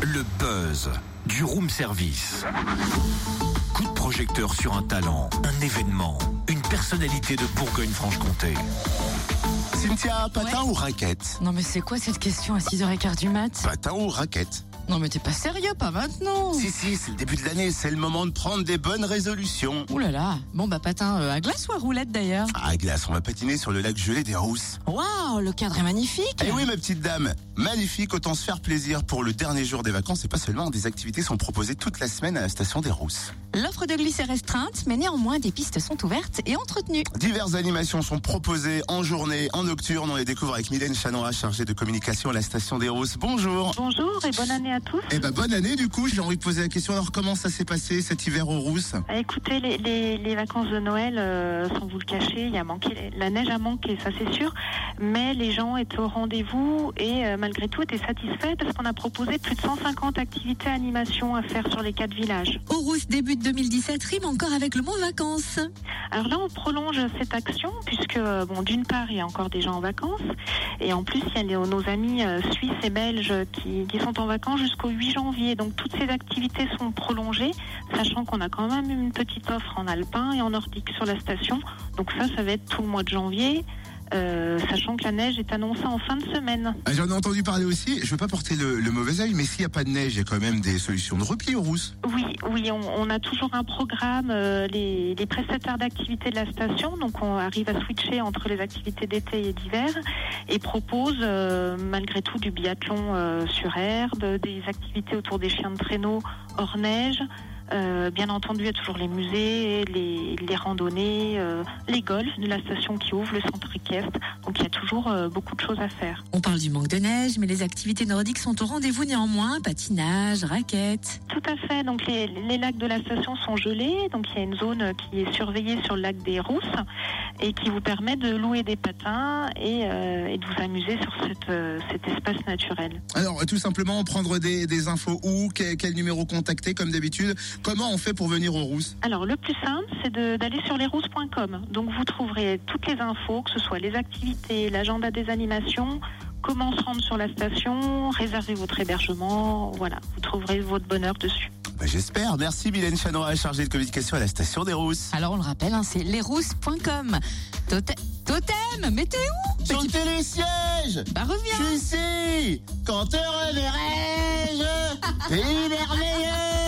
Le buzz du room service. Coup de projecteur sur un talent, un événement, une personnalité de Bourgogne-Franche-Comté. Cynthia, patin ou raquette? Non mais c'est quoi cette question à 6h15 du mat? Patin ou raquette? Non mais t'es pas sérieux, pas maintenant Si, si, c'est le début de l'année, c'est le moment de prendre des bonnes résolutions. Ouh là là, bon bah patin euh, à glace ou à roulette d'ailleurs? À glace, on va patiner sur le lac gelé des Rousses. Waouh, le cadre est magnifique Eh oui, ma petite dame, magnifique, autant se faire plaisir pour le dernier jour des vacances et pas seulement, des activités sont proposées toute la semaine à la station des Rousses. L'offre de glisse est restreinte, mais néanmoins des pistes sont ouvertes et entretenues. Diverses animations sont proposées en journée, en nocturne, on les découvre avec Mylène Chanoa, chargée de communication à la station des Rousses. Bonjour Bonjour et bonne année à tous. Eh ben bonne année du coup, j'ai envie de poser la question, alors comment ça s'est passé cet hiver aux Rousses Ah, Écoutez, les, les- les vacances de Noël, euh, sans vous le cacher, il a manqué, la neige a manqué, ça c'est sûr, mais les gens étaient au rendez-vous et euh, malgré tout étaient satisfaits parce qu'on a proposé plus de 150 activités animations à faire sur les quatre villages. Horus débute 2017 rime encore avec le mot vacances. Alors là, on prolonge cette action puisque, euh, bon, d'une part, il y a encore des gens en vacances et en plus, il y a nos amis euh, suisses et belges qui, qui sont en vacances jusqu'au 8 janvier. Donc toutes ces activités sont prolongées, sachant qu'on a quand même une petite offre en alpin et en nordique sur la station. Donc ça, ça va être tout le mois de janvier. Euh, sachant que la neige est annoncée en fin de semaine. Ah, J'en ai entendu parler aussi, je veux pas porter le, le mauvais œil, mais s'il n'y a pas de neige, il y a quand même des solutions de repli aux Rousses. Oui, oui, on, on a toujours un programme, euh, les, les prestataires d'activités de la station, donc on arrive à switcher entre les activités d'été et d'hiver et propose euh, malgré tout du biathlon sur herbe, des activités autour des chiens de traîneau hors neige. Euh, bien entendu, il y a toujours les musées, les, les randonnées, euh, les golfs de la station qui ouvre, le centre équestre. Donc il y a toujours euh, beaucoup de choses à faire. On parle du manque de neige, mais les activités nordiques sont au rendez-vous néanmoins, patinage, raquettes. Tout à fait. Donc les, les lacs de la station sont gelés. Donc il y a une zone qui est surveillée sur le lac des Rousses et qui vous permet de louer des patins et, euh, et de vous amuser sur cette, euh, cet espace naturel. Alors, tout simplement, prendre des, des infos où, quel, quel numéro contacter, comme d'habitude. Comment on fait pour venir aux Rousses Alors le plus simple, c'est d'aller sur lesrousses.com. Donc vous trouverez toutes les infos, que ce soit les activités, l'agenda des animations, comment se rendre sur la station, réserver votre hébergement. Voilà, vous trouverez votre bonheur dessus. Bah, J'espère. Merci Mylène Chanoa, chargée de communication à la station des Rousses. Alors on le rappelle, hein, c'est lesrousses.com. Totem, totem, mais t'es où? Petit- le télésiège Bah reviens Je suis ici Quand te reverrai-je Pays merveilleux